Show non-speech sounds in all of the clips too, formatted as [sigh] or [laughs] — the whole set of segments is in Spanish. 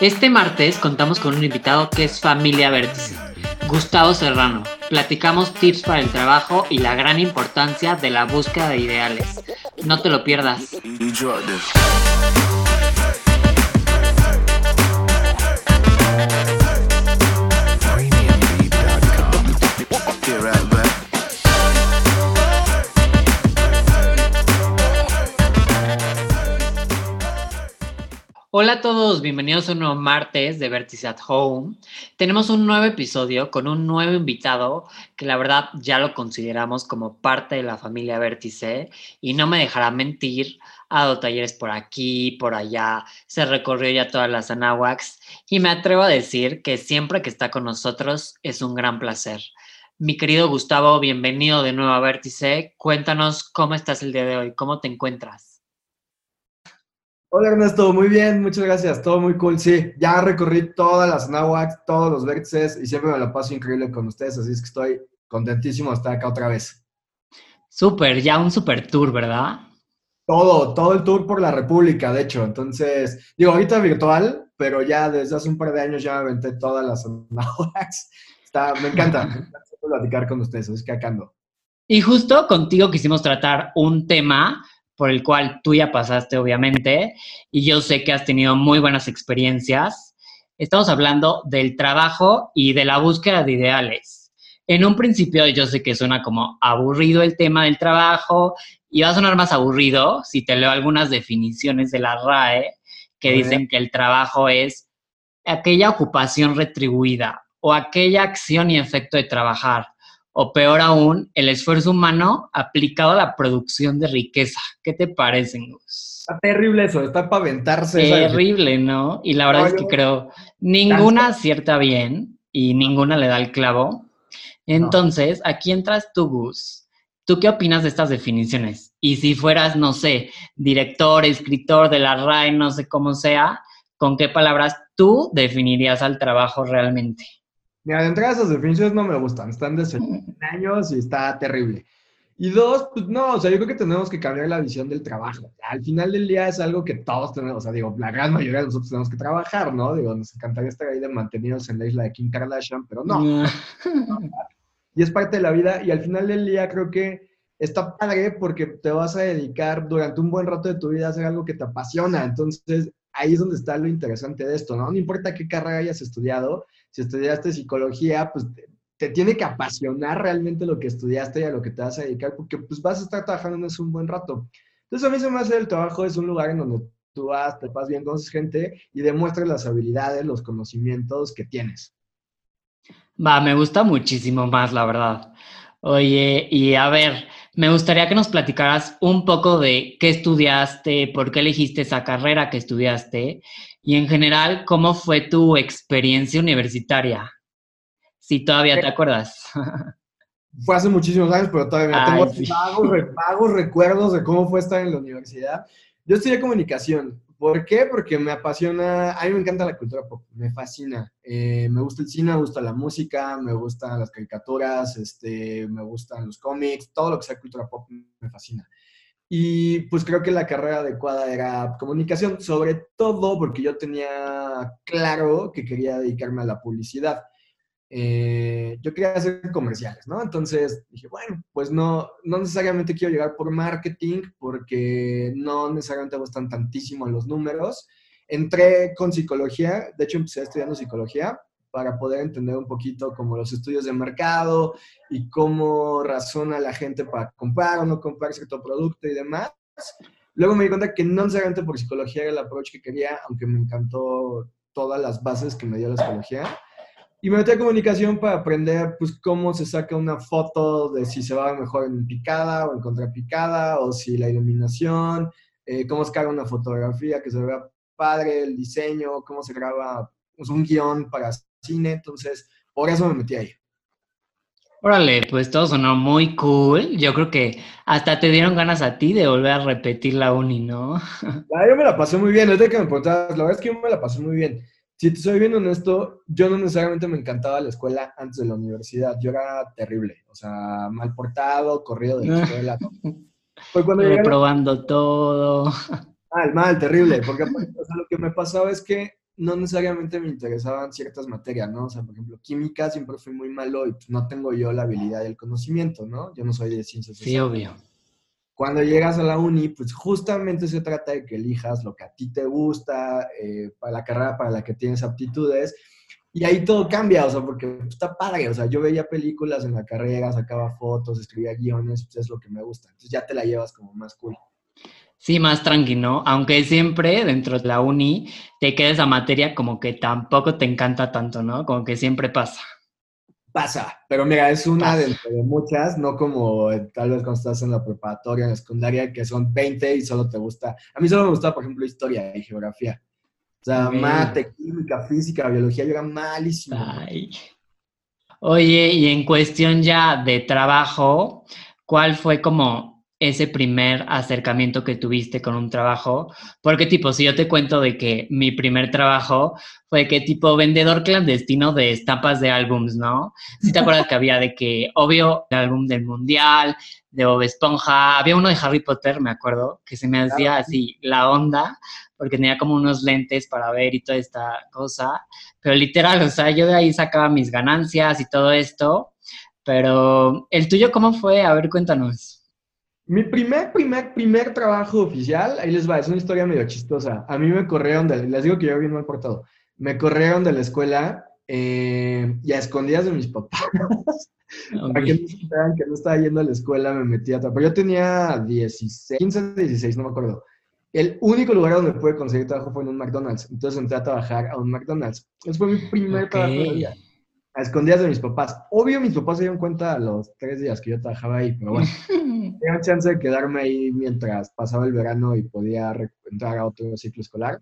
Este martes contamos con un invitado que es familia vértice, Gustavo Serrano. Platicamos tips para el trabajo y la gran importancia de la búsqueda de ideales. No te lo pierdas. Hola a todos, bienvenidos a un nuevo martes de Vértice at Home. Tenemos un nuevo episodio con un nuevo invitado que la verdad ya lo consideramos como parte de la familia Vértice y no me dejará mentir, ha dado talleres por aquí, por allá, se recorrió ya todas las Anahuacs y me atrevo a decir que siempre que está con nosotros es un gran placer. Mi querido Gustavo, bienvenido de nuevo a Vértice. Cuéntanos cómo estás el día de hoy, cómo te encuentras. Hola Ernesto, muy bien, muchas gracias, todo muy cool. Sí, ya recorrí todas las náhuatl, todos los vértices y siempre me lo paso increíble con ustedes, así es que estoy contentísimo de estar acá otra vez. Súper, ya un super tour, ¿verdad? Todo, todo el tour por la República, de hecho. Entonces, digo, ahorita virtual, pero ya desde hace un par de años ya me aventé todas las. [laughs] Está, me encanta, me encanta platicar con ustedes, es que acá ando. Y justo contigo quisimos tratar un tema por el cual tú ya pasaste, obviamente, y yo sé que has tenido muy buenas experiencias. Estamos hablando del trabajo y de la búsqueda de ideales. En un principio yo sé que suena como aburrido el tema del trabajo y va a sonar más aburrido si te leo algunas definiciones de la RAE que dicen que el trabajo es aquella ocupación retribuida o aquella acción y efecto de trabajar o peor aún, el esfuerzo humano aplicado a la producción de riqueza. ¿Qué te parece, Gus? Está terrible eso, está para aventarse. Terrible, ¿no? Y la verdad es que creo, ninguna acierta bien y ninguna le da el clavo. Entonces, aquí entras tú, Gus. ¿Tú qué opinas de estas definiciones? Y si fueras, no sé, director, escritor de la RAE, no sé cómo sea, ¿con qué palabras tú definirías al trabajo realmente? Mira, de entrada esas definiciones no me gustan, están de [laughs] años y está terrible. Y dos, pues no, o sea, yo creo que tenemos que cambiar la visión del trabajo. Al final del día es algo que todos tenemos, o sea, digo, la gran mayoría de nosotros tenemos que trabajar, ¿no? Digo, nos encantaría estar ahí de mantenidos en la isla de Kim Kardashian, pero no. y es parte de la vida y al final del día creo que está padre porque te vas a dedicar durante un buen rato de tu vida a hacer algo que te apasiona. Entonces, ahí es donde está lo interesante de esto, ¿no? No importa qué carrera hayas estudiado, si estudiaste psicología, pues te, tiene que apasionar realmente lo que estudiaste y a lo que te vas a dedicar, porque pues vas a estar trabajando en eso un buen rato. Entonces a mí se me hace el trabajo es un lugar en donde tú vas, te pasas bien con gente y demuestras las habilidades, los conocimientos que tienes. Va, me gusta muchísimo más, la verdad. Oye, y a ver, me gustaría que nos platicaras un poco de qué estudiaste, por qué elegiste esa carrera que estudiaste y en general, ¿cómo fue tu experiencia universitaria? Si todavía te acuerdas. Fue hace muchísimos años, pero todavía tengo vagos, recuerdos de cómo fue estar en la universidad. Yo estudié comunicación. ¿Por qué? Porque me apasiona, a mí me encanta la cultura pop, me fascina. Eh, me gusta el cine, me gusta la música, me gustan las caricaturas, este, me gustan los cómics, todo lo que sea cultura pop me fascina. Y pues creo que la carrera adecuada era comunicación, sobre todo porque yo tenía claro que quería dedicarme a la publicidad. Eh, yo quería hacer comerciales, ¿no? Entonces dije, bueno, pues no, no necesariamente quiero llegar por marketing porque no necesariamente gustan tantísimo los números. Entré con psicología, de hecho empecé estudiando psicología para poder entender un poquito como los estudios de mercado y cómo razona la gente para comprar o no comprar cierto producto y demás. Luego me di cuenta que no necesariamente por psicología era el approach que quería, aunque me encantó todas las bases que me dio la psicología. Y me metí a comunicación para aprender pues, cómo se saca una foto de si se va mejor en picada o en contrapicada, o si la iluminación, eh, cómo se carga una fotografía que se vea padre, el diseño, cómo se graba pues, un guion para cine, entonces por eso me metí ahí. Órale, pues todo sonó muy cool. Yo creo que hasta te dieron ganas a ti de volver a repetir la uni, ¿no? [laughs] yo me la pasé muy bien, desde que me preguntabas, la verdad es que yo me la pasé muy bien. Si te soy bien honesto, yo no necesariamente me encantaba la escuela antes de la universidad. Yo era terrible, o sea, mal portado, corrido de la [laughs] escuela. Fue cuando Reprobando todo. Mal, mal, terrible, porque lo que me pasaba es que no necesariamente me interesaban ciertas materias, ¿no? O sea, por ejemplo, química siempre fui muy malo y pues, no tengo yo la habilidad y el conocimiento, ¿no? Yo no soy de ciencias. Sí, obvio. Cuando llegas a la uni, pues justamente se trata de que elijas lo que a ti te gusta, eh, para la carrera para la que tienes aptitudes, y ahí todo cambia, o sea, porque está padre, o sea, yo veía películas en la carrera, sacaba fotos, escribía guiones, pues es lo que me gusta, entonces ya te la llevas como más cool. Sí, más tranqui, ¿no? Aunque siempre dentro de la uni te queda esa materia como que tampoco te encanta tanto, ¿no? Como que siempre pasa. Pasa, pero mira, es una de, muchas, no como eh, tal vez cuando estás en la preparatoria, en la secundaria, que son 20 y solo te gusta. A mí solo me gusta, por ejemplo, historia y geografía. O sea, mate, química, física, biología, yo era malísimo. Ay. Oye, y en cuestión ya de trabajo, ¿cuál fue como ese primer acercamiento que tuviste con un trabajo? Porque tipo, si yo te cuento de que mi primer trabajo fue que tipo vendedor clandestino de estampas de álbums, ¿no? Si te acuerdas que había de que, obvio, el álbum del Mundial, de Bob Esponja, había uno de Harry Potter, me acuerdo, que se me hacía así la onda, porque tenía como unos lentes para ver y toda esta cosa, pero literal, o sea, yo de ahí sacaba mis ganancias y todo esto, pero el tuyo, ¿cómo fue? A ver, cuéntanos. Mi primer, primer, primer trabajo oficial, ahí les va, es una historia medio chistosa. A mí me corrieron, de, les digo que yo bien mal portado, me corrieron de la escuela eh, y a escondidas de mis papás. [laughs] Para que no que no estaba yendo a la escuela, me metí a trabajar. Pero yo tenía 16, 15, 16, no me acuerdo. El único lugar donde pude conseguir trabajo fue en un McDonald's. Entonces entré a trabajar a un McDonald's. Ese fue mi primer trabajo de vida. A escondidas de mis papás. Obvio, mis papás se dieron cuenta a los tres días que yo trabajaba ahí, pero bueno. [laughs] tenía chance de quedarme ahí mientras pasaba el verano y podía entrar a otro ciclo escolar.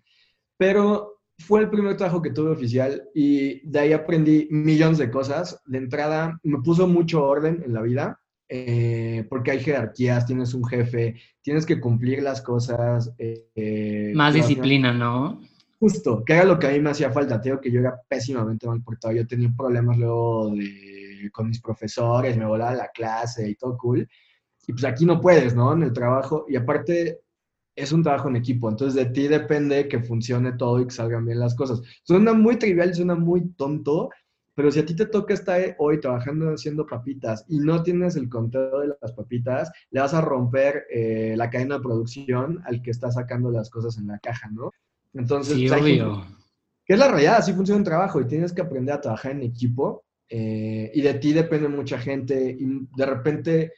Pero fue el primer trabajo que tuve oficial y de ahí aprendí millones de cosas. De entrada, me puso mucho orden en la vida, eh, porque hay jerarquías, tienes un jefe, tienes que cumplir las cosas. Eh, Más disciplina, ¿no? Justo, que era lo que a mí me hacía falta. Te digo que yo era pésimamente mal portado. Yo tenía problemas luego de, con mis profesores, me volaba la clase y todo cool. Y pues aquí no puedes, ¿no? En el trabajo. Y aparte, es un trabajo en equipo. Entonces, de ti depende que funcione todo y que salgan bien las cosas. Suena muy trivial suena muy tonto, pero si a ti te toca estar hoy trabajando haciendo papitas y no tienes el conteo de las papitas, le vas a romper eh, la cadena de producción al que está sacando las cosas en la caja, ¿no? Entonces, sí, pues, obvio. Que es la realidad, así funciona un trabajo y tienes que aprender a trabajar en equipo eh, y de ti depende mucha gente y de repente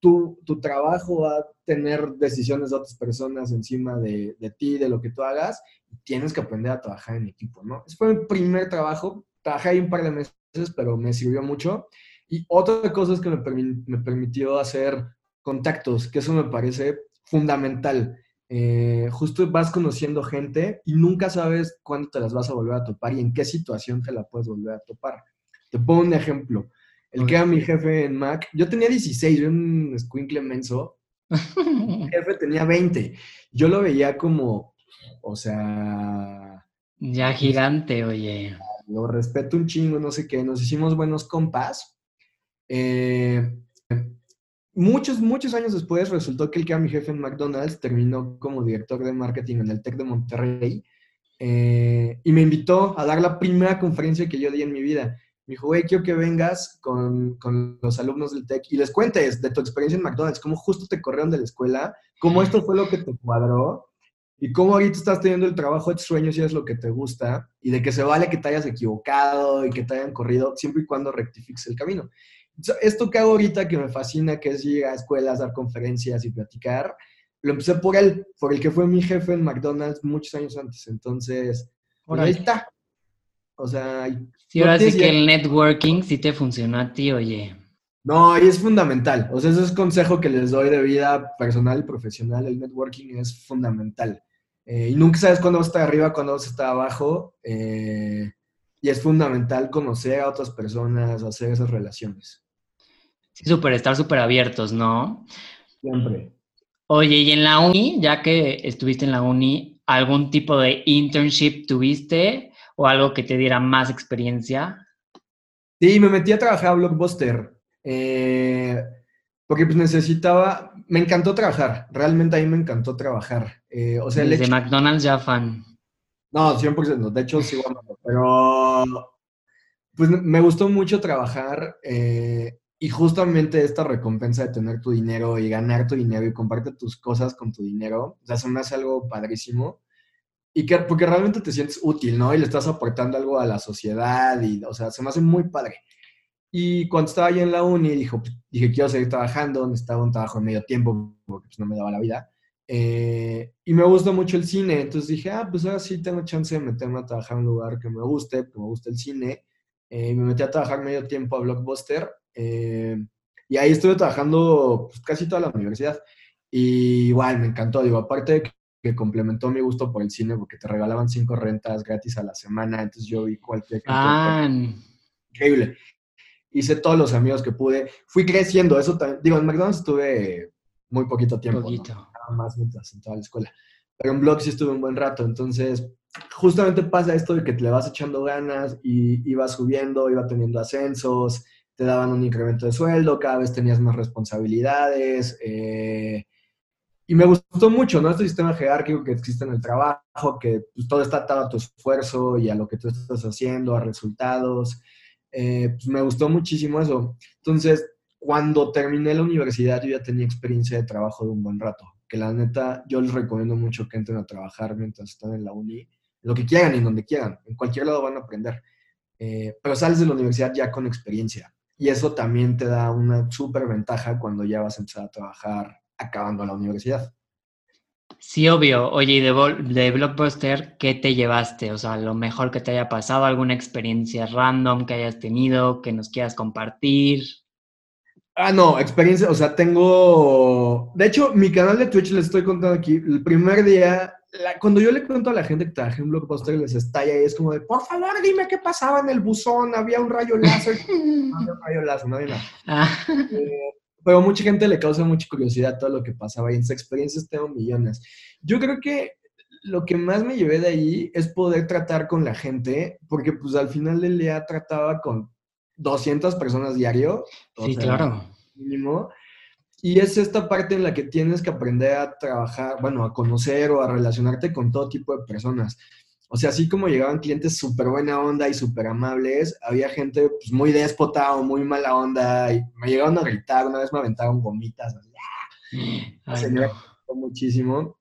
tu, tu, trabajo va a tener decisiones de otras personas encima de, de, ti, de lo que tú hagas, y tienes que aprender a trabajar en equipo, ¿no? Ese fue mi primer trabajo, trabajé ahí un par de meses, pero me sirvió mucho. Y otra cosa es que me, me permitió hacer contactos, que eso me parece fundamental. Eh, justo vas conociendo gente y nunca sabes cuándo te las vas a volver a topar y en qué situación te la puedes volver a topar. Te pongo un ejemplo. El que era mi jefe en Mac, yo tenía 16, yo un squinkle menso. Mi [laughs] jefe tenía 20. Yo lo veía como, o sea... Ya gigante, oye. Lo respeto un chingo, no sé qué. Nos hicimos buenos compas. Eh, muchos, muchos años después resultó que el que era mi jefe en McDonald's terminó como director de marketing en el TEC de Monterrey eh, y me invitó a dar la primera conferencia que yo di en mi vida. Me dijo, güey, quiero que vengas con, con, los alumnos del TEC y les cuentes de tu experiencia en McDonald's, cómo justo te corrieron de la escuela, cómo esto fue lo que te cuadró y cómo ahorita estás teniendo el trabajo de tus sueños y es lo que te gusta y de que se vale que te hayas equivocado y que te hayan corrido siempre y cuando rectifiques el camino. Esto que hago ahorita que me fascina, que es ir a escuelas, dar conferencias y platicar, lo empecé por él, por el que fue mi jefe en McDonald's muchos años antes. Entonces, pues ahí está. O sea, sí, ahora sí que el networking sí te funciona a ti, oye. No, y es fundamental. O sea, ese es consejo que les doy de vida personal y profesional. El networking es fundamental. Eh, y nunca sabes cuándo vas a estar arriba, cuándo vas a estar abajo. Eh, y es fundamental conocer a otras personas, hacer esas relaciones. Sí, súper, estar súper abiertos, ¿no? Siempre. Oye, y en la uni, ya que estuviste en la uni, ¿algún tipo de internship tuviste? o algo que te diera más experiencia? Sí, me metí a trabajar a Blockbuster. Eh, porque pues necesitaba, me encantó trabajar, realmente a mí me encantó trabajar. Eh, o sea, Desde McDonald's ya fan. No, 100%. De hecho, sí, bueno, pero pues me gustó mucho trabajar eh, y justamente esta recompensa de tener tu dinero y ganar tu dinero y compartir tus cosas con tu dinero, o sea, se me hace algo padrísimo. Y que, porque realmente te sientes útil, ¿no? Y le estás aportando algo a la sociedad y, o sea, se me hace muy padre. Y cuando estaba ahí en la uni, dijo, dije, quiero seguir trabajando, necesitaba un trabajo de medio tiempo porque pues, no me daba la vida. Eh, y me gusta mucho el cine, entonces dije, ah, pues ahora sí tengo chance de meterme a trabajar en un lugar que me guste, que me guste el cine. Eh, me metí a trabajar medio tiempo a Blockbuster. Eh, y ahí estuve trabajando pues, casi toda la universidad. Y igual, me encantó. Digo, aparte de que complementó mi gusto por el cine, porque te regalaban cinco rentas gratis a la semana, entonces yo vi cualquier... Ah. Increíble. Hice todos los amigos que pude. Fui creciendo, eso también. Digo, en McDonald's estuve muy poquito tiempo. Poquito. más mientras en toda la escuela. Pero en blog sí estuve un buen rato, entonces justamente pasa esto de que te le vas echando ganas y ibas subiendo, iba teniendo ascensos, te daban un incremento de sueldo, cada vez tenías más responsabilidades. Eh, y me gustó mucho, ¿no? Este sistema jerárquico que existe en el trabajo, que pues, todo está atado a tu esfuerzo y a lo que tú estás haciendo, a resultados. Eh, pues me gustó muchísimo eso. Entonces, cuando terminé la universidad, yo ya tenía experiencia de trabajo de un buen rato. Que la neta, yo les recomiendo mucho que entren a trabajar mientras están en la uni, lo que quieran y donde quieran. En cualquier lado van a aprender. Eh, pero sales de la universidad ya con experiencia. Y eso también te da una súper ventaja cuando ya vas a empezar a trabajar acabando la universidad. Sí, obvio. Oye, y de, de Blockbuster, ¿qué te llevaste? O sea, lo mejor que te haya pasado, alguna experiencia random que hayas tenido, que nos quieras compartir. Ah, no, experiencia, o sea, tengo... De hecho, mi canal de Twitch les estoy contando aquí, el primer día, cuando yo le cuento a la gente que trabajé en Blockbuster, les estalla y es como de, por favor, dime qué pasaba en el buzón, había un rayo láser. [laughs] no había un rayo láser, no había nada. Ah. Eh, pero mucha gente le causa mucha curiosidad todo lo que pasaba y en esas experiencias tengo millones. Yo creo que lo que más me llevé de ahí es poder tratar con la gente, porque pues al final del día trataba con 200 personas diario. Sí, claro. Mínimo. Y es esta parte en la que tienes que aprender a trabajar, bueno, a conocer o a relacionarte con todo tipo de personas. O sea, así como llegaban clientes súper buena onda y súper amables, había gente pues, muy déspota o muy mala onda y me llegaron a gritar, una vez me aventaron gomitas, así, me muchísimo.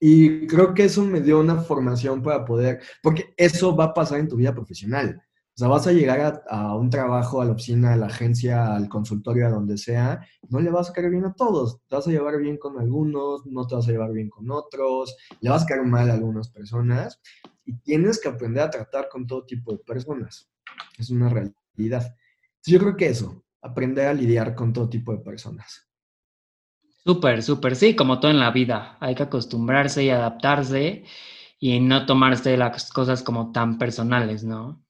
Y creo que eso me dio una formación para poder, porque eso va a pasar en tu vida profesional. O sea, vas a llegar a, un trabajo, a la oficina, a la agencia, al consultorio, a donde sea, no le vas a caer bien a todos. Te vas a llevar bien con algunos, no te vas a llevar bien con otros, le vas a caer mal a algunas personas y tienes que aprender a tratar con todo tipo de personas. Es una realidad. Yo creo que eso, aprender a lidiar con todo tipo de personas. Súper, súper, sí, como todo en la vida. Hay que acostumbrarse y adaptarse y no tomarse las cosas como tan personales, ¿no?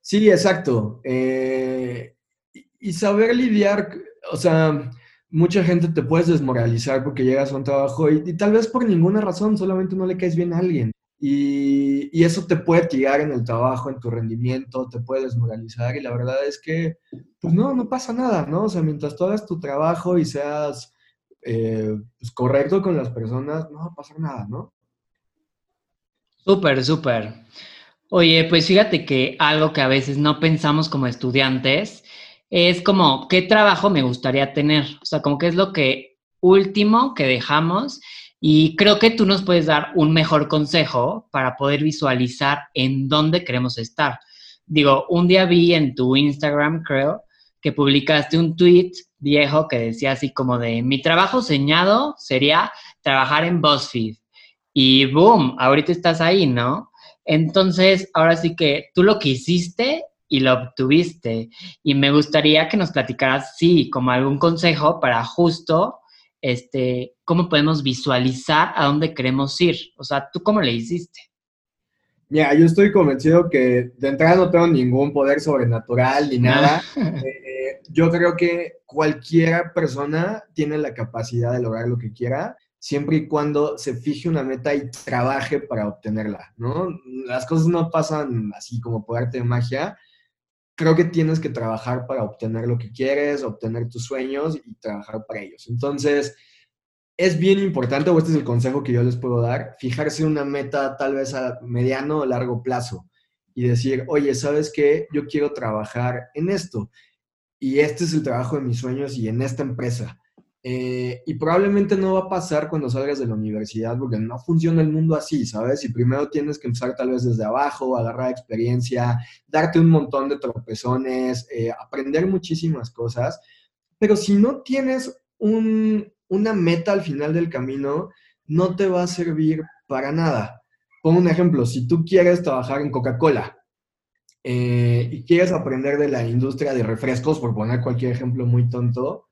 Sí, exacto. Eh, y saber lidiar, o sea, mucha gente te puedes desmoralizar porque llegas a un trabajo y, tal vez por ninguna razón, solamente no le caes bien a alguien. Y, eso te puede tirar en el trabajo, en tu rendimiento, te puede desmoralizar y la verdad es que, pues no, no pasa nada, ¿no? O sea, mientras tú hagas tu trabajo y seas eh, pues, correcto con las personas, no va a pasar nada, ¿no? Súper, súper. Oye, pues fíjate que algo que a veces no pensamos como estudiantes es como, ¿qué trabajo me gustaría tener? O sea, como qué es lo que último que dejamos y creo que tú nos puedes dar un mejor consejo para poder visualizar en dónde queremos estar. Digo, un día vi en tu Instagram, creo, que publicaste un tweet viejo que decía así como de, mi trabajo soñado sería trabajar en BuzzFeed. Y boom, ahorita estás ahí, ¿no? Entonces, ahora sí que tú lo quisiste y lo obtuviste. Y me gustaría que nos platicaras, sí, como algún consejo para justo, este, cómo podemos visualizar a dónde queremos ir. O sea, ¿tú cómo le hiciste? Mira, yo estoy convencido que de entrada no tengo ningún poder sobrenatural ni nada. [laughs] Eh, yo creo que cualquier persona tiene la capacidad de lograr lo que quiera siempre y cuando se fije una meta y trabaje para obtenerla, ¿no? Las cosas no pasan así como por arte de magia. Creo que tienes que trabajar para obtener lo que quieres, obtener tus sueños y trabajar para ellos. Entonces, es bien importante, o este es el consejo que yo les puedo dar, fijarse una meta tal vez a mediano o largo plazo y decir, oye, ¿sabes qué? Yo quiero trabajar en esto y este es el trabajo de mis sueños y en esta empresa. Eh, y probablemente no va a pasar cuando salgas de la universidad porque no funciona el mundo así, ¿sabes? Y primero tienes que empezar tal vez desde abajo, agarrar experiencia, darte un montón de tropezones, eh, aprender muchísimas cosas. Pero si no tienes un, una meta al final del camino no te va a servir para nada. Pongo un ejemplo, si tú quieres trabajar en Coca-Cola eh, y quieres aprender de la industria de refrescos, por poner cualquier ejemplo muy tonto,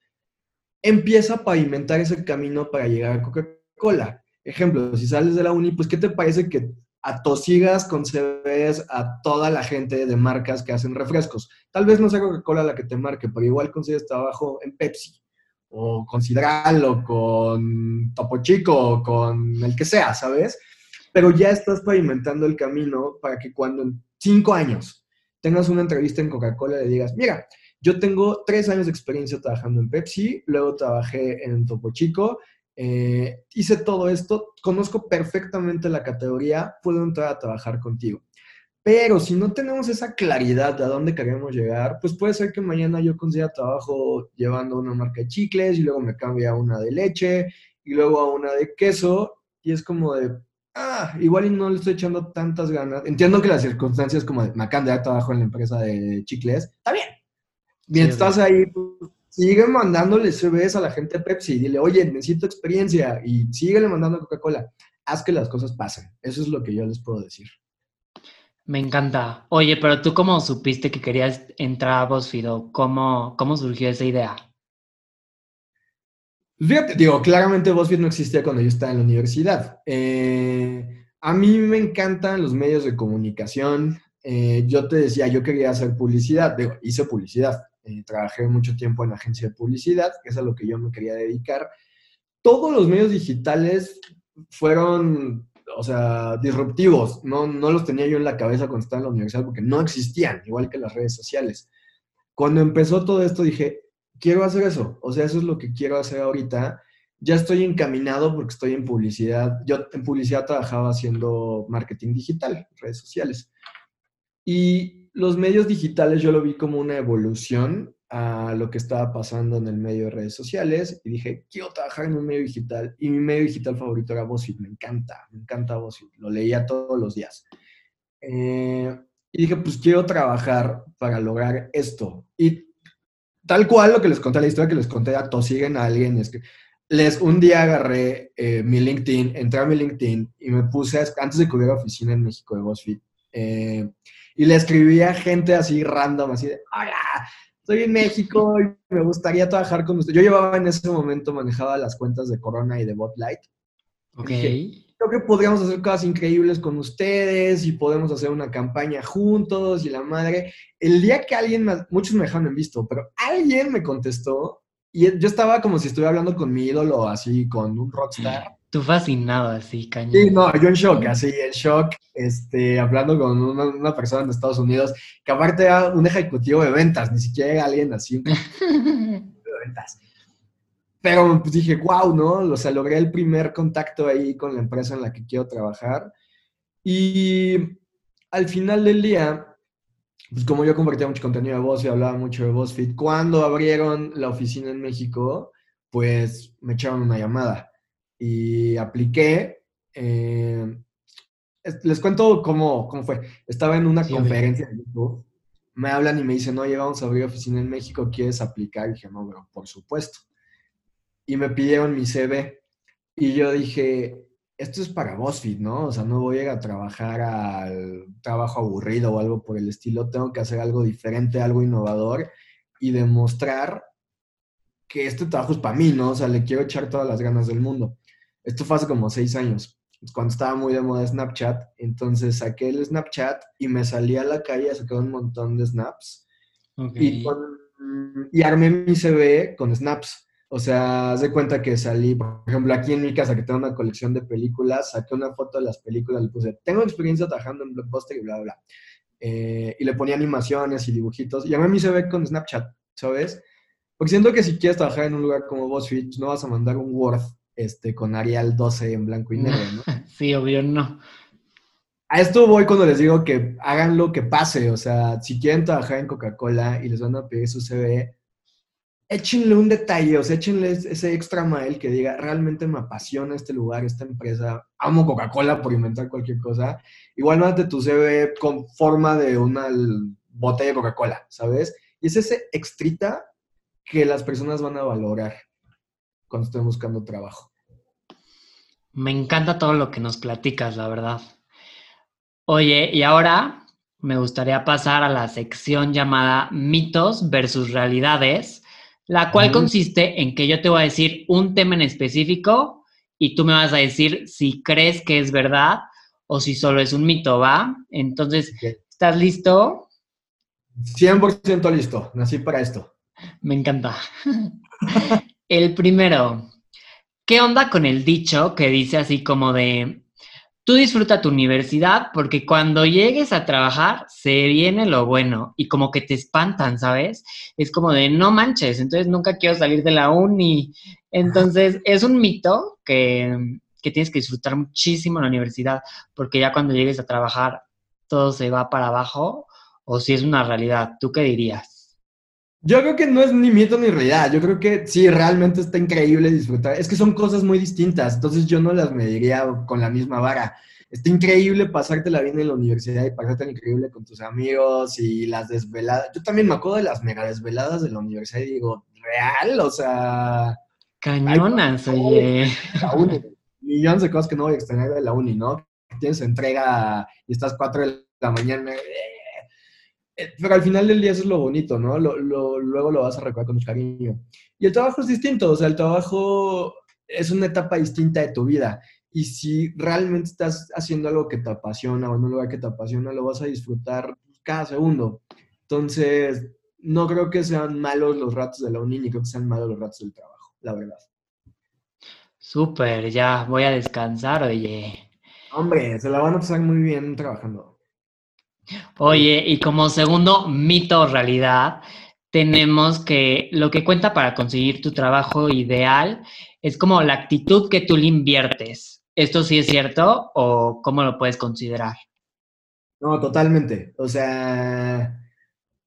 empieza a pavimentar ese camino para llegar a Coca-Cola. Ejemplo, si sales de la uni, pues ¿qué te parece que atosigas con CVs a toda la gente de marcas que hacen refrescos? Tal vez no sea Coca-Cola la que te marque, pero igual consigues trabajo en Pepsi o con Sidral, o con Topo Chico, o con el que sea, ¿sabes? Pero ya estás pavimentando el camino para que cuando en cinco años tengas una entrevista en Coca-Cola le digas, mira, yo tengo tres años de experiencia trabajando en Pepsi, luego trabajé en Topo Chico, eh, hice todo esto, conozco perfectamente la categoría, puedo entrar a trabajar contigo. Pero si no tenemos esa claridad de a dónde queremos llegar, pues puede ser que mañana yo consiga trabajo llevando una marca de chicles y luego me cambie a una de leche y luego a una de queso y es como de, ah, igual y no le estoy echando tantas ganas. Entiendo que las circunstancias como de, me de dar trabajo en la empresa de chicles, está bien. Mientras estás ahí, pues, sigue mandándole CVs a la gente de Pepsi y dile, oye, necesito experiencia y síguele mandando Coca-Cola. Haz que las cosas pasen. Eso es lo que yo les puedo decir. Me encanta. Oye, pero tú cómo supiste que querías entrar a BuzzFeed o cómo, cómo surgió esa idea? Fíjate, digo, claramente BuzzFeed no existía cuando yo estaba en la universidad. Eh, a mí me encantan los medios de comunicación. Eh, yo te decía, yo quería hacer publicidad, digo, hice publicidad. Eh, trabajé mucho tiempo en agencia de publicidad, que es a lo que yo me quería dedicar. Todos los medios digitales fueron o sea, disruptivos. No, no los tenía yo en la cabeza cuando estaba en la universidad porque no existían, igual que las redes sociales. Cuando empezó todo esto dije, quiero hacer eso. O sea, eso es lo que quiero hacer ahorita. Ya estoy encaminado porque estoy en publicidad. Yo en publicidad trabajaba haciendo marketing digital, redes sociales. Y los medios digitales yo lo vi como una evolución a lo que estaba pasando en el medio de redes sociales y dije, quiero trabajar en un medio digital. Y mi medio digital favorito era BuzzFeed, me encanta, me encanta BuzzFeed, lo leía todos los días. Eh, y dije, pues quiero trabajar para lograr esto. Y tal cual lo que les conté, la historia que les conté a tosiguen a alguien, es que les, un día agarré eh, mi LinkedIn, entré a mi LinkedIn y me puse, antes de que hubiera oficina en México de BuzzFeed, eh, y le escribí a gente así random, así de, hola, estoy en México y me gustaría trabajar con usted. Yo llevaba en ese momento, manejaba las cuentas de Corona y de Botlight. Ok. creo que podríamos hacer cosas increíbles con ustedes y podemos hacer una campaña juntos y la madre. El día que alguien, muchos me dejaron en visto, pero alguien me contestó y yo estaba como si estuviera hablando con mi ídolo, así, con un rockstar. Tú fascinado, así, cañón. Sí, no, yo en shock, así, en shock, este, hablando con una, persona en Estados Unidos, que aparte era un ejecutivo de ventas, ni siquiera era alguien así, [laughs] de ventas. Pero pues dije, wow, ¿no? O sea, logré el primer contacto ahí con la empresa en la que quiero trabajar. Y al final del día, pues como yo compartía mucho contenido de voz y hablaba mucho de BuzzFeed, cuando abrieron la oficina en México, pues me echaron una llamada y apliqué. Eh, les cuento cómo, cómo, fue. Estaba en una conferencia de YouTube, me hablan y me dicen, oye, vamos a abrir oficina en México, ¿quieres aplicar? Y dije, no, pero por supuesto. Y me pidieron mi CV. Y yo dije, esto es para BuzzFeed, ¿no? O sea, no voy a ir a trabajar al trabajo aburrido o algo por el estilo. Tengo que hacer algo diferente, algo innovador y demostrar que este trabajo es para mí, ¿no? O sea, le quiero echar todas las ganas del mundo. Esto fue hace como seis años, cuando estaba muy de moda Snapchat. Entonces saqué el Snapchat y me salí a la calle a sacar un montón de snaps. Y, y armé mi CV con snaps. O sea, haz de cuenta que salí, por ejemplo, aquí en mi casa, que tengo una colección de películas, saqué una foto de las películas, le puse, tengo experiencia trabajando en Blockbuster y bla, bla, bla. Eh, y le ponía animaciones y dibujitos. Y armé mi CV con Snapchat, ¿sabes? Porque siento que si quieres trabajar en un lugar como BuzzFeed, no vas a mandar un Word este, con Arial 12 en blanco y negro, ¿no? [laughs] Sí, obvio no. A esto voy cuando les digo que hagan lo que pase, o sea, si quieren trabajar en Coca-Cola y les van a pedir su CV, échenle un detalle, o sea, échenle ese extra mile que diga, realmente me apasiona este lugar, esta empresa, amo Coca-Cola por inventar cualquier cosa. Igual mándate tu CV con forma de una botella de Coca-Cola, ¿sabes? Y es ese extrita que las personas van a valorar cuando estén buscando trabajo. Me encanta todo lo que nos platicas, la verdad. Oye, y ahora me gustaría pasar a la sección llamada mitos versus realidades, la cual consiste en que yo te voy a decir un tema en específico y tú me vas a decir si crees que es verdad o si solo es un mito, ¿va? Entonces, ¿estás listo? 100% listo, nací para esto. Me encanta. [laughs] el primero, ¿qué onda con el dicho que dice así como de, tú disfruta tu universidad porque cuando llegues a trabajar se viene lo bueno y como que te espantan, ¿sabes? Es como de, no manches, entonces nunca quiero salir de la uni. Entonces, es un mito que, que tienes que disfrutar muchísimo en la universidad porque ya cuando llegues a trabajar todo se va para abajo o si es una realidad. ¿Tú qué dirías? Yo creo que no es ni mito ni realidad. Yo creo que sí, realmente está increíble disfrutar. Es que son cosas muy distintas, entonces yo no las mediría con la misma vara. Está increíble pasarte la vida en la universidad y pasarte increíble con tus amigos y las desveladas. Yo también me acuerdo de las mega desveladas de la universidad y digo, ¿real? O sea... Cañonas, oye. Millones de cosas que no voy a extrañar de la uni, ¿no? Tienes entrega y estás cuatro de la mañana. Eh, pero al final del día eso es lo bonito, ¿no? luego lo vas a recordar con mucho cariño. Y el trabajo es distinto, o sea, el trabajo es una etapa distinta de tu vida. Y si realmente estás haciendo algo que te apasiona o en un lugar que te apasiona, lo vas a disfrutar cada segundo. Entonces, no creo que sean malos los ratos de la uni, ni creo que sean malos los ratos del trabajo, la verdad. Súper, ya voy a descansar, oye. Hombre, se la van a pasar muy bien trabajando. Oye, y como segundo mito o realidad, tenemos que lo que cuenta para conseguir tu trabajo ideal es como la actitud que tú le inviertes. ¿Esto sí es cierto o cómo lo puedes considerar? No, totalmente. O sea,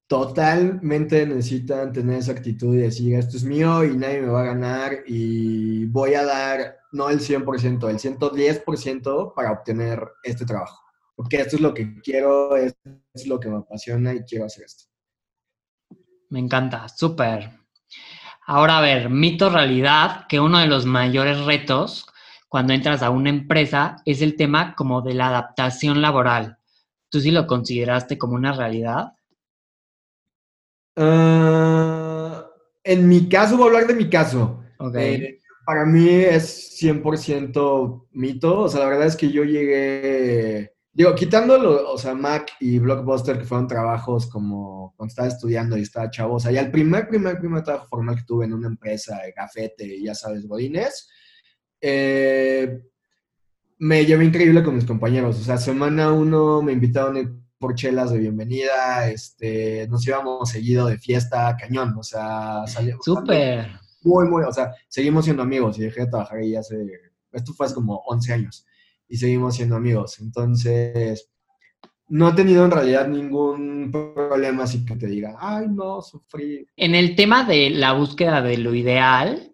totalmente necesitan tener esa actitud y decir, esto es mío y nadie me va a ganar y voy a dar no el 100%, el 110% para obtener este trabajo porque esto es lo que quiero, esto es lo que me apasiona y quiero hacer esto. Me encanta, súper. Ahora a ver, mito realidad, que uno de los mayores retos cuando entras a una empresa es el tema como de la adaptación laboral. ¿Tú sí lo consideraste como una realidad? Ah, en mi caso, voy a hablar de mi caso. Eh, para mí es 100% mito. O sea, la verdad es que yo llegué Digo, quitándolo, o sea, Mac y Blockbuster, que fueron trabajos como cuando estaba estudiando y estaba chavo, o sea, ya el primer, primer, primer trabajo formal que tuve en una empresa de gafete, ya sabes, Godines, eh, me llevé increíble con mis compañeros. O sea, semana uno me invitaron por chelas de bienvenida, este, nos íbamos seguido de fiesta, cañón, o sea, salimos. Súper. Muy, muy, o sea, seguimos siendo amigos y dejé de trabajar ahí hace, esto fue hace como 11 años y seguimos siendo amigos. Entonces, no he tenido en realidad ningún problema así que te diga, ay, no, sufrí. En el tema de la búsqueda de lo ideal,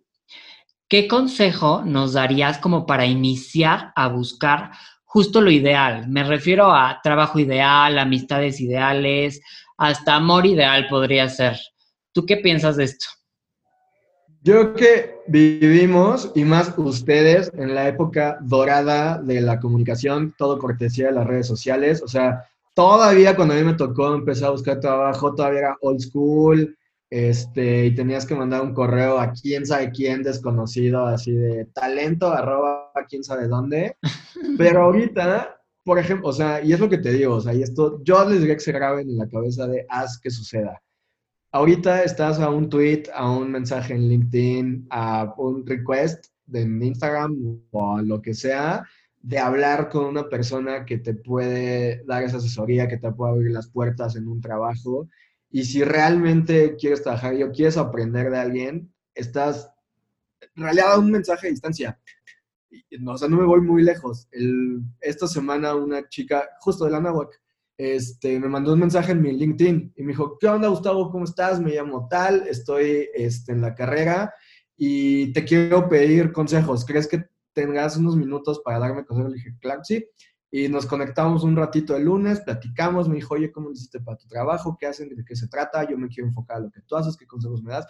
¿qué consejo nos darías como para iniciar a buscar justo lo ideal? Me refiero a trabajo ideal, amistades ideales, hasta amor ideal podría ser. ¿Tú qué piensas de esto? Yo creo que vivimos, y más ustedes, en la época dorada de la comunicación, todo cortesía de las redes sociales. O sea, todavía cuando a mí me tocó empezar a buscar trabajo, todavía era old school, este, y tenías que mandar un correo a quién sabe quién desconocido, así de talento, arroba quién sabe dónde. Pero ahorita, por ejemplo, o sea, y es lo que te digo, o sea, y esto, yo les diría que se graben en la cabeza de haz que suceda ahorita estás a un tweet, a un mensaje en LinkedIn, a un request en Instagram o a lo que sea, de hablar con una persona que te puede dar esa asesoría, que te puede abrir las puertas en un trabajo. Y si realmente quieres trabajar y quieres aprender de alguien, estás en realidad un mensaje a distancia. O sea, no me voy muy lejos. esta semana una chica, justo de la este, me mandó un mensaje en mi LinkedIn y me dijo, ¿qué onda Gustavo? ¿Cómo estás? Me llamo tal, estoy este, en la carrera y te quiero pedir consejos. ¿Crees que tengas unos minutos para darme consejos? Le dije, claro, sí. Y nos conectamos un ratito el lunes, platicamos, me dijo, oye, ¿cómo lo hiciste para tu trabajo? ¿Qué hacen? ¿De qué se trata? Yo me quiero enfocar a lo que tú haces, ¿qué consejos me das?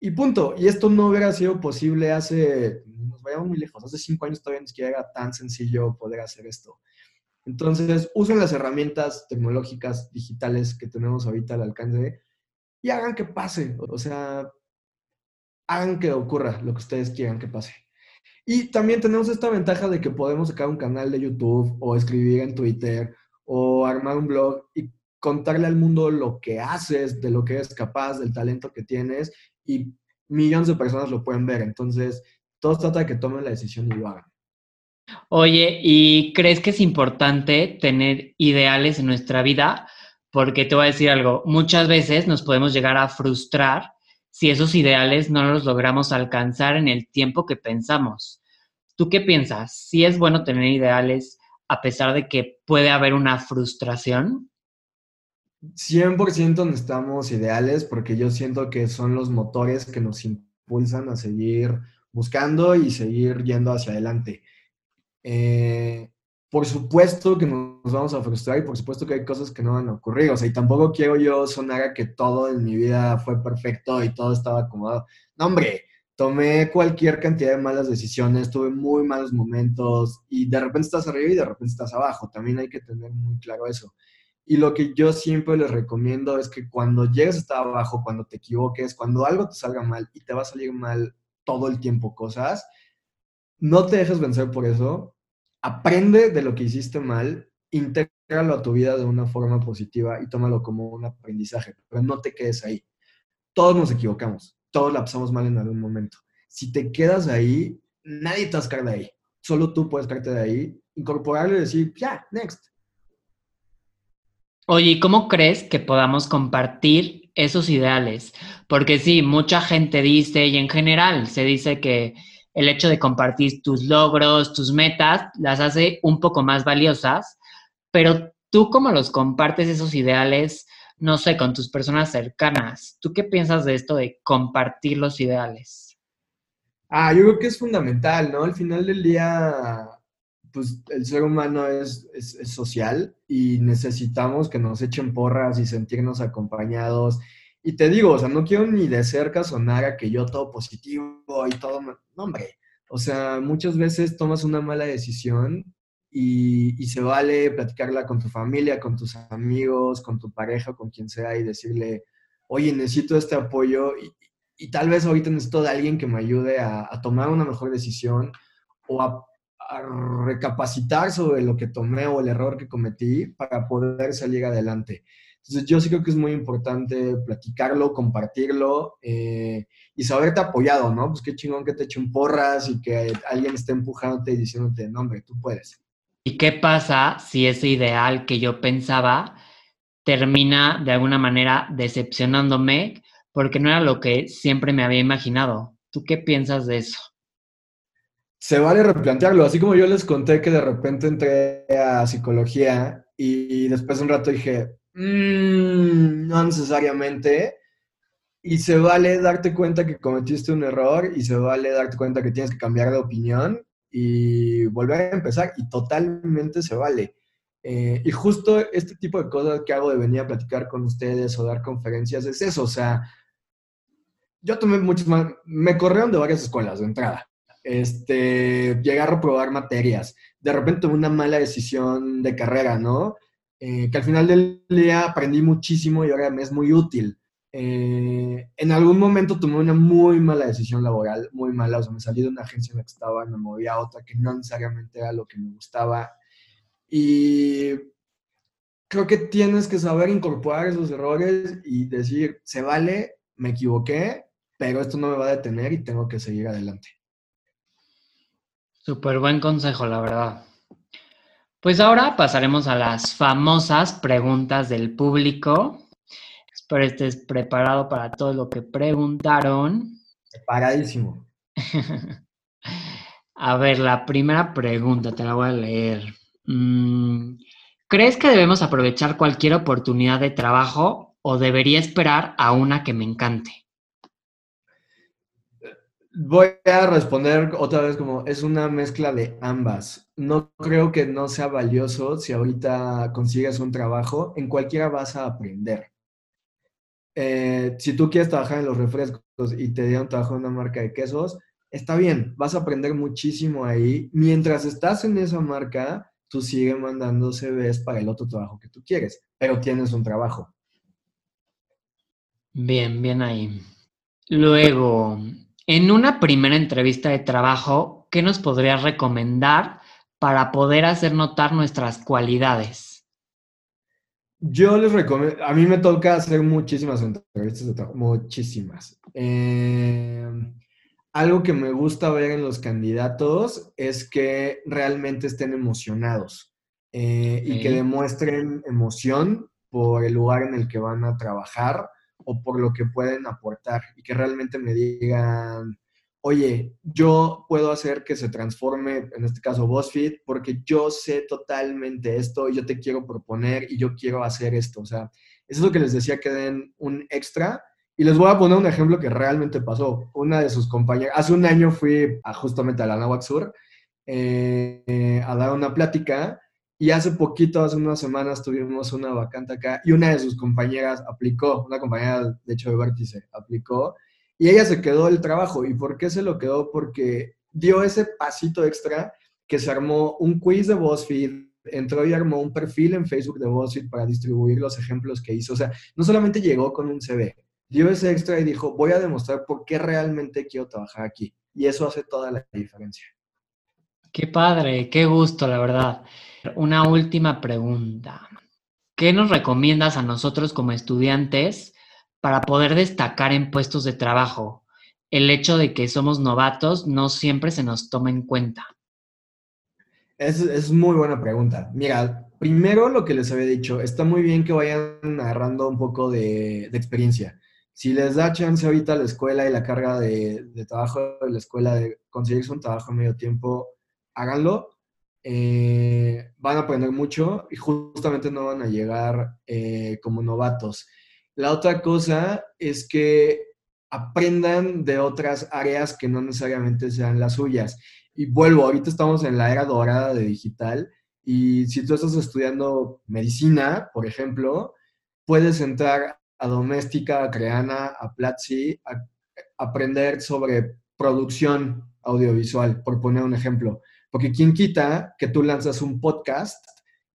Y punto. Y esto no hubiera sido posible hace, nos vayamos muy lejos, hace cinco años todavía ni siquiera era tan sencillo poder hacer esto. Entonces, usen las herramientas tecnológicas digitales que tenemos ahorita al alcance y hagan que pase. O sea, hagan que ocurra lo que ustedes quieran que pase. Y también tenemos esta ventaja de que podemos sacar un canal de YouTube o escribir en Twitter o armar un blog y contarle al mundo lo que haces, de lo que eres capaz, del talento que tienes y millones de personas lo pueden ver. Entonces, todo trata de que tomen la decisión y lo hagan. Oye, ¿y crees que es importante tener ideales en nuestra vida? Porque te voy a decir algo, muchas veces nos podemos llegar a frustrar si esos ideales no los logramos alcanzar en el tiempo que pensamos. ¿Tú qué piensas? ¿Si es bueno tener ideales a pesar de que puede haber una frustración? 100% necesitamos ideales porque yo siento que son los motores que nos impulsan a seguir buscando y seguir yendo hacia adelante. Eh, por supuesto que nos vamos a frustrar y por supuesto que hay cosas que no van a ocurrir. O sea, y tampoco quiero yo sonar a que todo en mi vida fue perfecto y todo estaba acomodado. No, hombre, tomé cualquier cantidad de malas decisiones, tuve muy malos momentos y de repente estás arriba y de repente estás abajo. También hay que tener muy claro eso. Y lo que yo siempre les recomiendo es que cuando llegues a estar abajo, cuando te equivoques, cuando algo te salga mal y te va a salir mal todo el tiempo cosas, no te dejes vencer por eso, aprende de lo que hiciste mal, intégralo a tu vida de una forma positiva y tómalo como un aprendizaje, pero no te quedes ahí. Todos nos equivocamos, todos la pasamos mal en algún momento. Si te quedas ahí, nadie te va a sacar de ahí. Solo tú puedes sacarte de ahí, incorporarlo y decir, ya, next. Oye, ¿y cómo crees que podamos compartir esos ideales? Porque sí, mucha gente dice, y en general se dice que el hecho de compartir tus logros, tus metas, las hace un poco más valiosas, pero tú cómo los compartes esos ideales, no sé, con tus personas cercanas. ¿Tú qué piensas de esto de compartir los ideales? Ah, yo creo que es fundamental, ¿no? Al final del día, pues el ser humano es, es, social y necesitamos que nos echen porras y sentirnos acompañados y te digo, o sea, no quiero ni de cerca sonar a que yo todo positivo y todo, no, hombre, o sea, muchas veces tomas una mala decisión y, se vale platicarla con tu familia, con tus amigos, con tu pareja, con quien sea y decirle, oye, necesito este apoyo y, tal vez ahorita necesito de alguien que me ayude a, tomar una mejor decisión o a, a, recapacitar sobre lo que tomé o el error que cometí para poder salir adelante. Entonces yo sí creo que es muy importante platicarlo, compartirlo eh, y saberte apoyado, ¿no? Pues qué chingón que te echen porras y que alguien esté empujándote y diciéndote, no, hombre, tú puedes. ¿Y qué pasa si ese ideal que yo pensaba termina de alguna manera decepcionándome porque no era lo que siempre me había imaginado? ¿Tú qué piensas de eso? Se vale replantearlo, así como yo les conté que de repente entré a psicología y después de un rato dije, Mm, no necesariamente. Y se vale darte cuenta que cometiste un error y se vale darte cuenta que tienes que cambiar de opinión y volver a empezar. Y totalmente se vale. Eh, y justo este tipo de cosas que hago de venir a platicar con ustedes o dar conferencias es eso. O sea, yo tomé muchos más, me corrieron de varias escuelas de entrada. Este, llegar a probar materias. De repente una mala decisión de carrera, ¿no? Eh, que al final del día aprendí muchísimo y ahora me es muy útil. Eh, en algún momento tomé una muy mala decisión laboral, muy mala, o sea, me salí de una agencia en la que estaba me moví a otra que no necesariamente era lo que me gustaba. Y creo que tienes que saber incorporar esos errores y decir, se vale, me equivoqué, pero esto no me va a detener y tengo que seguir adelante. Súper buen consejo, la verdad. Pues ahora pasaremos a las famosas preguntas del público. Espero estés preparado para todo lo que preguntaron. Preparadísimo. [laughs] a ver, la primera pregunta te la voy a leer. Mm, ¿Crees que debemos aprovechar cualquier oportunidad de trabajo o debería esperar a una que me encante? Voy a responder otra vez como es una mezcla de ambas. No creo que no sea valioso si ahorita consigues un trabajo, en cualquiera vas a aprender. Eh, si tú quieres trabajar en los refrescos y te dieron trabajo en una marca de quesos, está bien, vas a aprender muchísimo ahí. Mientras estás en esa marca, tú sigues mandando CVs para el otro trabajo que tú quieres, pero tienes un trabajo. Bien, bien ahí. Luego, en una primera entrevista de trabajo, ¿qué nos podrías recomendar para poder hacer notar nuestras cualidades? Yo les recomiendo, a mí me toca hacer muchísimas entrevistas de trabajo, muchísimas. Eh, algo que me gusta ver en los candidatos es que realmente estén emocionados eh, y que demuestren emoción por el lugar en el que van a trabajar o por lo que pueden aportar y que realmente me digan, oye, yo puedo hacer que se transforme, en este caso BuzzFeed, porque yo sé totalmente esto y yo te quiero proponer y yo quiero hacer esto. O sea, eso es lo que les decía que den un extra. Y les voy a poner un ejemplo que realmente pasó. Una de sus compañeras, hace un año fui justamente a la Nahuac Sur eh, a dar una plática y hace poquito, hace unas semanas, tuvimos una vacante acá y una de sus compañeras aplicó, una compañera de hecho de Vértice, aplicó y ella se quedó el trabajo. ¿Y por qué se lo quedó? Porque dio ese pasito extra que se armó un quiz de BuzzFeed, entró y armó un perfil en Facebook de BuzzFeed para distribuir los ejemplos que hizo. O sea, no solamente llegó con un CV, dio ese extra y dijo, voy a demostrar por qué realmente quiero trabajar aquí. Y eso hace toda la diferencia. Qué padre, qué gusto, la verdad. Una última pregunta. ¿Qué nos recomiendas a nosotros como estudiantes para poder destacar en puestos de trabajo? El hecho de que somos novatos no siempre se nos toma en cuenta. Es, es muy buena pregunta. Mira, primero lo que les había dicho, está muy bien que vayan agarrando un poco de, de experiencia. Si les da chance ahorita la escuela y la carga de, de trabajo de la escuela de conseguirse un trabajo a medio tiempo, háganlo eh, van a aprender mucho y justamente no van a llegar eh, como novatos. La otra cosa es que aprendan de otras áreas que no necesariamente sean las suyas. Y vuelvo, ahorita estamos en la era dorada de digital y si tú estás estudiando medicina, por ejemplo, puedes entrar a Doméstica, a Creana, a Platzi, a aprender sobre producción audiovisual, por poner un ejemplo. Porque quien quita que tú lanzas un podcast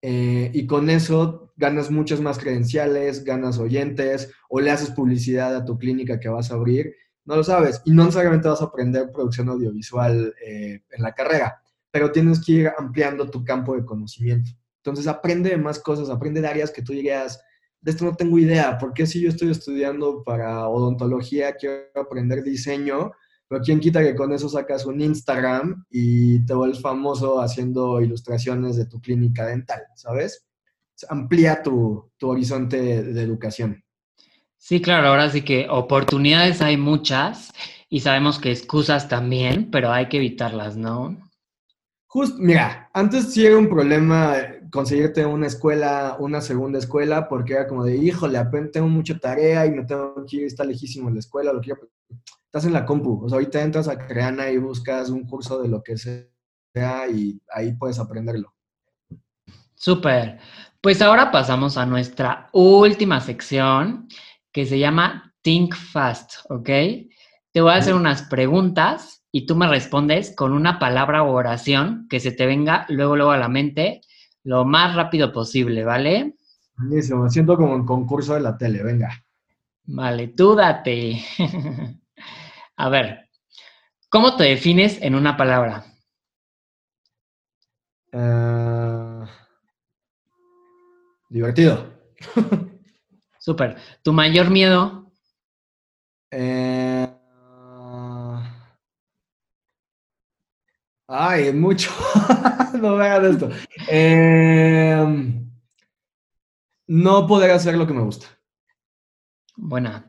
eh, y con eso ganas muchas más credenciales, ganas oyentes o le haces publicidad a tu clínica que vas a abrir, no lo sabes. Y no necesariamente vas a aprender producción audiovisual eh, en la carrera, pero tienes que ir ampliando tu campo de conocimiento. Entonces aprende más cosas, aprende de áreas que tú dirías, de esto no tengo idea, porque si yo estoy estudiando para odontología, quiero aprender diseño, pero quién quita que con eso sacas un Instagram y te vuelves famoso haciendo ilustraciones de tu clínica dental, ¿sabes? Amplía tu, horizonte de, educación. Sí, claro, ahora sí que oportunidades hay muchas y sabemos que excusas también, pero hay que evitarlas, ¿no? Justo, mira, antes sí era un problema conseguirte una escuela, una segunda escuela, porque era como de, híjole, tengo mucha tarea y me tengo que ir, está lejísimo la escuela, lo quiero estás en la compu. O sea, ahorita entras a Creana y buscas un curso de lo que sea y ahí puedes aprenderlo. Súper. Pues ahora pasamos a nuestra última sección que se llama Think Fast, ¿ok? Te voy a hacer unas preguntas y tú me respondes con una palabra o oración que se te venga luego, luego a la mente lo más rápido posible, ¿vale? Buenísimo, me siento como un concurso de la tele, venga. Vale, tú date. [laughs] A ver, ¿cómo te defines en una palabra? Ah, divertido. [laughs] Súper. ¿Tu mayor miedo? Eh, ay, mucho. [laughs] no me esto. Em, no poder hacer lo que me gusta. Buena.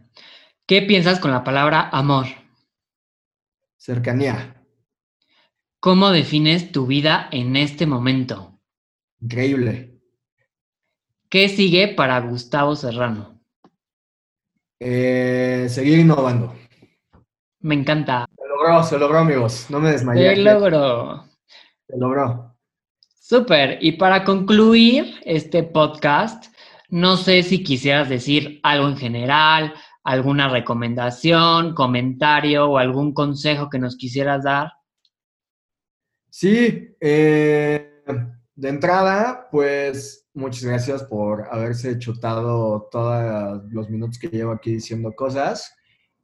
¿Qué piensas con la palabra amor? Cercanía. ¿Cómo defines tu vida en este momento? Increíble. ¿Qué sigue para Gustavo Serrano? Eh, seguir innovando. Me encanta. Se logró, se logró, amigos. No me desmayé. Se logró. Se logró. Súper. Y para concluir este podcast, no sé si quisieras decir algo en general, alguna recomendación, comentario o algún consejo que nos quisieras dar. Sí, eh, de entrada, pues muchas gracias por haberse chutado todos los minutos que llevo aquí diciendo cosas.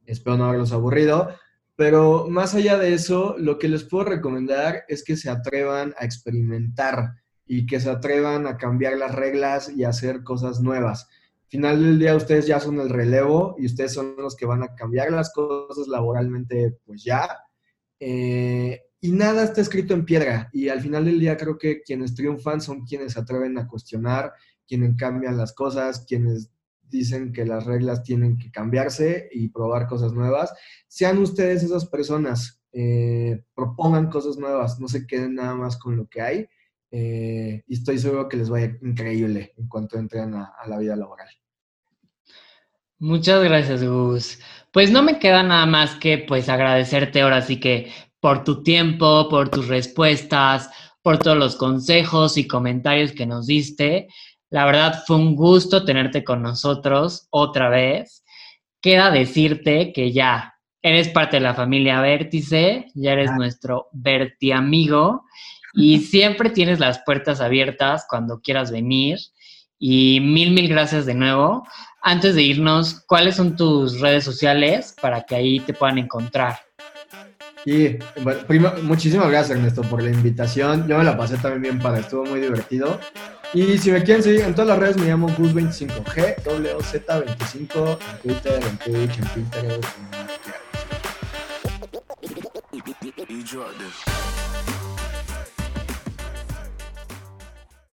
Espero no haberlos aburrido. Pero más allá de eso, lo que les puedo recomendar es que se atrevan a experimentar y que se atrevan a cambiar las reglas y a hacer cosas nuevas. Al final del día ustedes ya son el relevo y ustedes son los que van a cambiar las cosas laboralmente, pues ya. Eh, y nada está escrito en piedra. Y al final del día creo que quienes triunfan son quienes atreven a cuestionar, quienes cambian las cosas, quienes dicen que las reglas tienen que cambiarse y probar cosas nuevas. Sean ustedes esas personas, eh, propongan cosas nuevas, no se queden nada más con lo que hay. Eh, y estoy seguro que les vaya increíble en cuanto entren a la vida laboral. Muchas gracias, Gus. Pues no me queda nada más que pues agradecerte ahora sí que por tu tiempo, por tus respuestas, por todos los consejos y comentarios que nos diste. La verdad fue un gusto tenerte con nosotros otra vez. Queda decirte que ya eres parte de la familia Vértice, ya eres nuestro Verti amigo y siempre tienes las puertas abiertas cuando quieras venir. Y mil, mil gracias de nuevo. Antes de irnos, ¿cuáles son tus redes sociales para que ahí te puedan encontrar? Y bueno, muchísimas gracias Ernesto por la invitación. Yo me la pasé también bien para, estuvo muy divertido. Y si me quieren seguir en todas las redes me llamo Gus25G, WZ25, en Twitter, en Twitch, en Pinterest. En...